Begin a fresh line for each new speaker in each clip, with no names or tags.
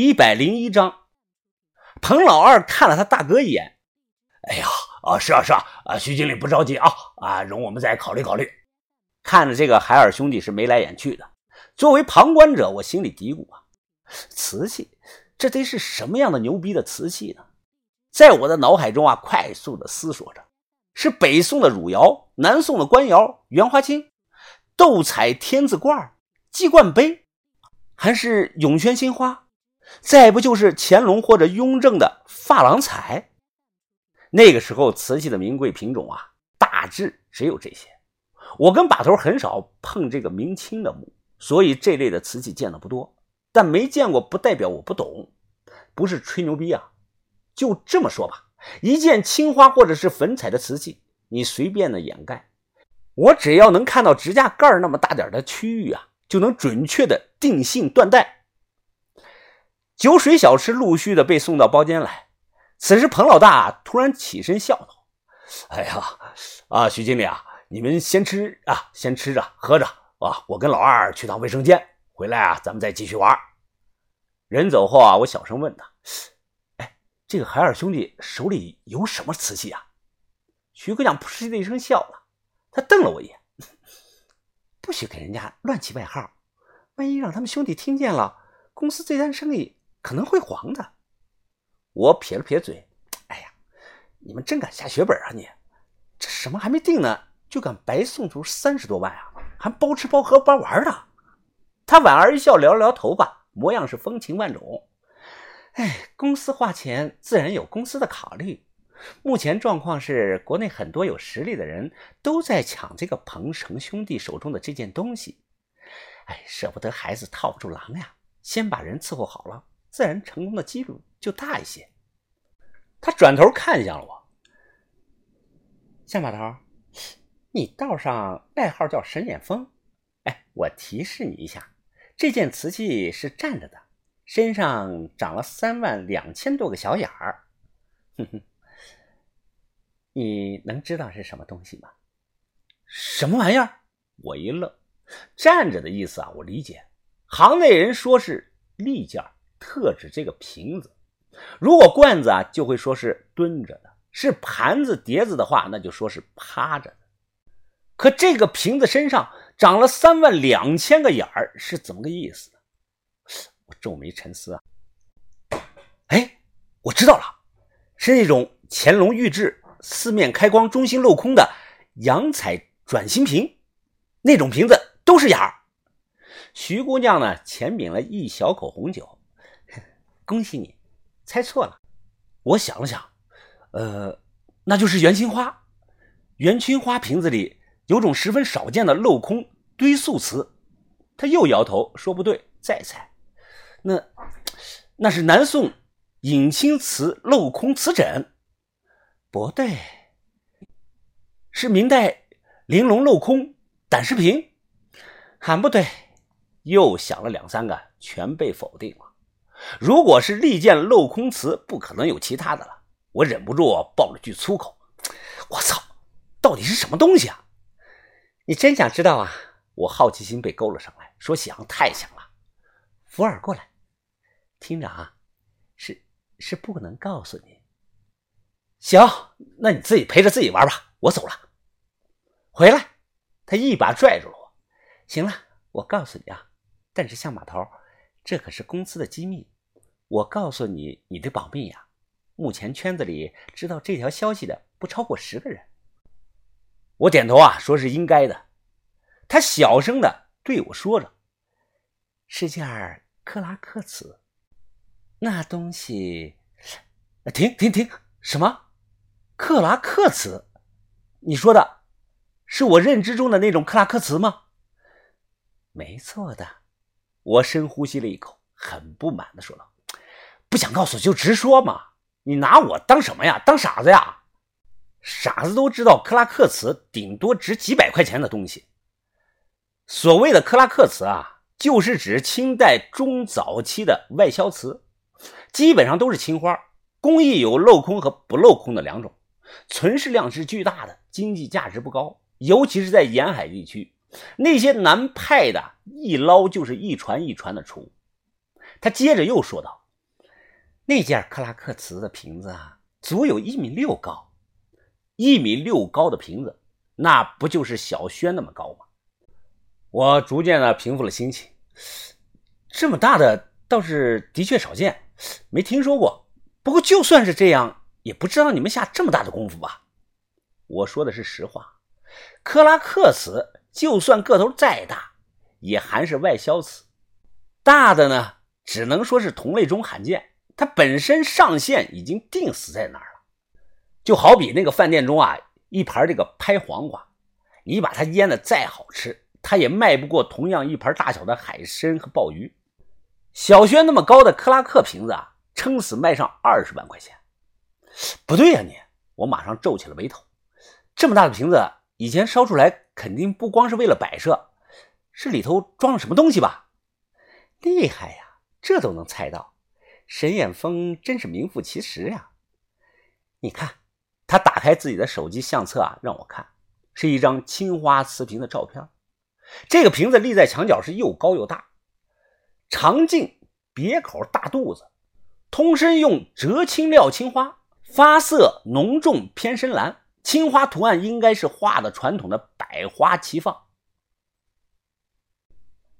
一百零一章。彭老二看了他大哥一眼，
哎呀，啊，是啊，是啊，啊，徐经理不着急啊，啊，容我们再考虑考虑。
看着这个海尔兄弟是眉来眼去的，作为旁观者，我心里嘀咕啊，瓷器，这得是什么样的牛逼的瓷器呢？在我的脑海中啊，快速的思索着，是北宋的汝窑，南宋的官窑、元花青、斗彩天字罐、鸡冠杯，还是永宣新花？再不就是乾隆或者雍正的珐琅彩。那个时候瓷器的名贵品种啊，大致只有这些。我跟把头很少碰这个明清的墓，所以这类的瓷器见的不多。但没见过不代表我不懂，不是吹牛逼啊。就这么说吧，一件青花或者是粉彩的瓷器，你随便的掩盖，我只要能看到指甲盖那么大点的区域啊，就能准确的定性断代。酒水小吃陆续的被送到包间来。此时，彭老大突然起身笑道：“
哎呀，啊，徐经理啊，你们先吃啊，先吃着喝着啊，我跟老二去趟卫生间，回来啊，咱们再继续玩。”
人走后啊，我小声问他：“哎，这个海尔兄弟手里有什么瓷器啊？”徐科长噗嗤的一声笑了，他瞪了我一眼：“不许给人家乱起外号，万一让他们兄弟听见了，公司这单生意……”可能会黄的。我撇了撇嘴，哎呀，你们真敢下血本啊！你这什么还没定呢，就敢白送出三十多万啊？还包吃包喝包玩的？他莞尔一笑，摇了摇头吧，模样是风情万种。哎，公司花钱自然有公司的考虑。目前状况是，国内很多有实力的人都在抢这个彭城兄弟手中的这件东西。哎，舍不得孩子套不住狼呀，先把人伺候好了。自然成功的几率就大一些。他转头看向了我，向把头，你道上外号叫神眼峰。哎，我提示你一下，这件瓷器是站着的，身上长了三万两千多个小眼儿。哼哼，你能知道是什么东西吗？什么玩意儿？我一愣，站着的意思啊，我理解，行内人说是利件儿。特指这个瓶子，如果罐子啊，就会说是蹲着的；是盘子、碟子的话，那就说是趴着的。可这个瓶子身上长了三万两千个眼儿，是怎么个意思呢？我皱眉沉思啊。哎，我知道了，是那种乾隆御制、四面开光、中心镂空的洋彩转心瓶，那种瓶子都是眼儿。徐姑娘呢，浅抿了一小口红酒。恭喜你，猜错了。我想了想，呃，那就是元青花。元青花瓶子里有种十分少见的镂空堆塑瓷。他又摇头说不对，再猜。那那是南宋隐青瓷镂空瓷枕。不对，是明代玲珑镂空胆石瓶。还不对，又想了两三个，全被否定了。如果是利剑镂空瓷，不可能有其他的了。我忍不住爆了句粗口：“我操，到底是什么东西啊？”你真想知道啊？我好奇心被勾了上来，说想太想了。福尔过来，厅长，是是不能告诉你。行，那你自己陪着自己玩吧，我走了。回来，他一把拽住了我。行了，我告诉你啊，但是向码头。这可是公司的机密，我告诉你，你得保密呀。目前圈子里知道这条消息的不超过十个人。我点头啊，说是应该的。他小声的对我说着：“是件克拉克瓷，那东西……停停停！什么？克拉克瓷？你说的是我认知中的那种克拉克瓷吗？没错的。”我深呼吸了一口，很不满的说道：“不想告诉就直说嘛，你拿我当什么呀？当傻子呀？傻子都知道，克拉克瓷顶多值几百块钱的东西。所谓的克拉克瓷啊，就是指清代中早期的外销瓷，基本上都是青花，工艺有镂空和不镂空的两种，存世量是巨大的，经济价值不高，尤其是在沿海地区。”那些南派的一捞就是一船一船的出。他接着又说道：“那件克拉克瓷的瓶子啊，足有一米六高，
一米六高的瓶子，那不就是小轩那么高吗？我逐渐的平复了心情，
这么大的倒是的确少见，没听说过。不过就算是这样，也不知道你们下这么大的功夫吧？
我说的是实话，克拉克瓷就算个头再大，也还是外销瓷，大的呢，只能说是同类中罕见。它本身上限已经定死在那儿了，就好比那个饭店中啊，一盘这个拍黄瓜，你把它腌的再好吃，它也卖不过同样一盘大小的海参和鲍鱼。小轩那么高的克拉克瓶子啊，撑死卖上二十万块钱。
不对呀，你！我马上皱起了眉头。这么大的瓶子，以前烧出来肯定不光是为了摆设，是里头装了什么东西吧？厉害呀，这都能猜到。沈远峰真是名副其实呀！你看，他打开自己的手机相册啊，让我看，是一张青花瓷瓶的照片。这个瓶子立在墙角是又高又大，长径、别口、大肚子，通身用折青料青花，发色浓重偏深蓝，青花图案应该是画的传统的百花齐放。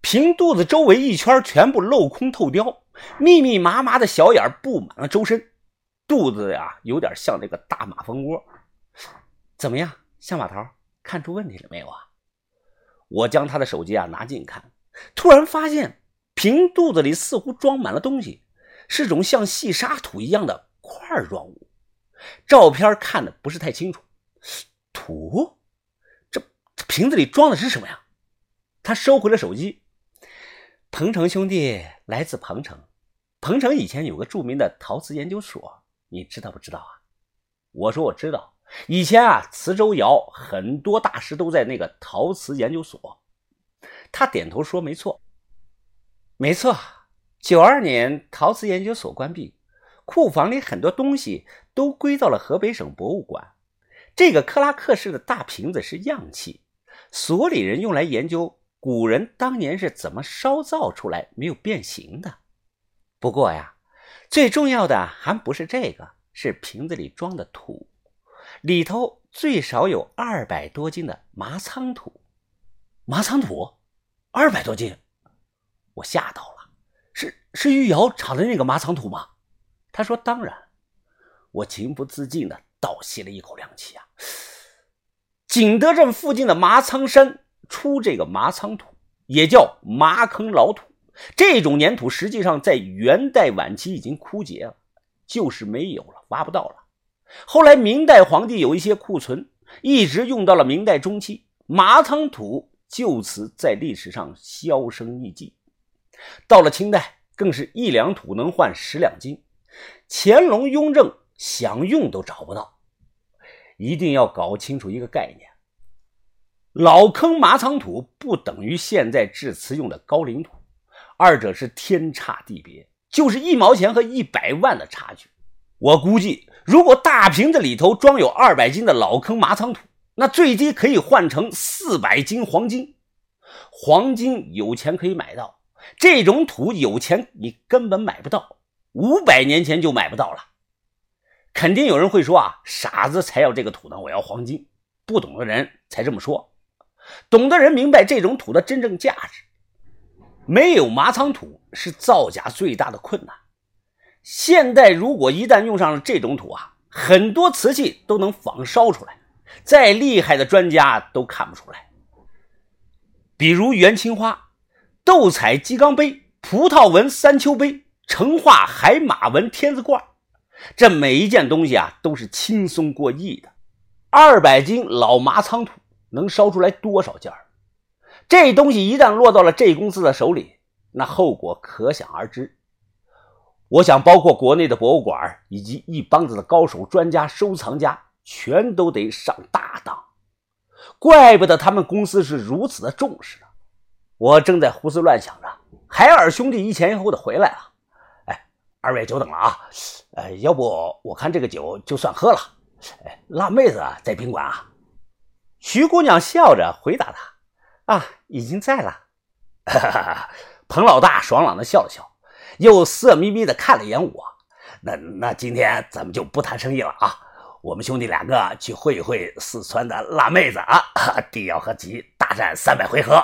瓶肚子周围一圈全部镂空透雕。密密麻麻的小眼布满了周身，肚子呀有点像这个大马蜂窝。怎么样，象马桃，看出问题了没有啊？我将他的手机啊拿近看，突然发现瓶肚子里似乎装满了东西，是种像细沙土一样的块状物。照片看的不是太清楚，图？这瓶子里装的是什么呀？他收回了手机。彭城兄弟来自彭城。彭城以前有个著名的陶瓷研究所，你知道不知道啊？
我说我知道，以前啊，磁州窑很多大师都在那个陶瓷研究所。
他点头说：“没错，没错。九二年陶瓷研究所关闭，库房里很多东西都归到了河北省博物馆。这个克拉克式的大瓶子是样器，所里人用来研究古人当年是怎么烧造出来没有变形的。”不过呀，最重要的还不是这个，是瓶子里装的土，里头最少有二百多斤的麻仓土。
麻仓土，二百多斤，
我吓到了。是是玉瑶炒的那个麻仓土吗？他说当然。我情不自禁的倒吸了一口凉气啊！景德镇附近的麻仓山出这个麻仓土，也叫麻坑老土。这种粘土实际上在元代晚期已经枯竭了，就是没有了，挖不到了。后来明代皇帝有一些库存，一直用到了明代中期，麻仓土就此在历史上销声匿迹。到了清代，更是一两土能换十两金，乾隆、雍正想用都找不到。一定要搞清楚一个概念：老坑麻仓土不等于现在制瓷用的高岭土。二者是天差地别，就是一毛钱和一百万的差距。我估计，如果大瓶子里头装有二百斤的老坑麻仓土，那最低可以换成四百斤黄金。黄金有钱可以买到，这种土有钱你根本买不到，五百年前就买不到了。肯定有人会说啊，傻子才要这个土呢，我要黄金。不懂的人才这么说，懂的人明白这种土的真正价值。没有麻仓土是造假最大的困难。现代如果一旦用上了这种土啊，很多瓷器都能仿烧出来，再厉害的专家都看不出来。比如元青花、斗彩鸡缸杯、葡萄纹三秋杯、成化海马纹天字罐，这每一件东西啊都是轻松过亿的。二百斤老麻仓土能烧出来多少件儿？这东西一旦落到了这公司的手里，那后果可想而知。我想，包括国内的博物馆以及一帮子的高手、专家、收藏家，全都得上大当。怪不得他们公司是如此的重视呢。我正在胡思乱想着，海尔兄弟一前一后的回来了。二位久等了啊！呃，要不我看这个酒就算喝了。辣妹子在宾馆啊？徐姑娘笑着回答他。啊，已经在了。
彭老大爽朗的笑了笑，又色眯眯的看了一眼我。
那那今天咱们就不谈生意了啊！我们兄弟两个去会一会四川的辣妹子啊！地要和吉大战三百回合。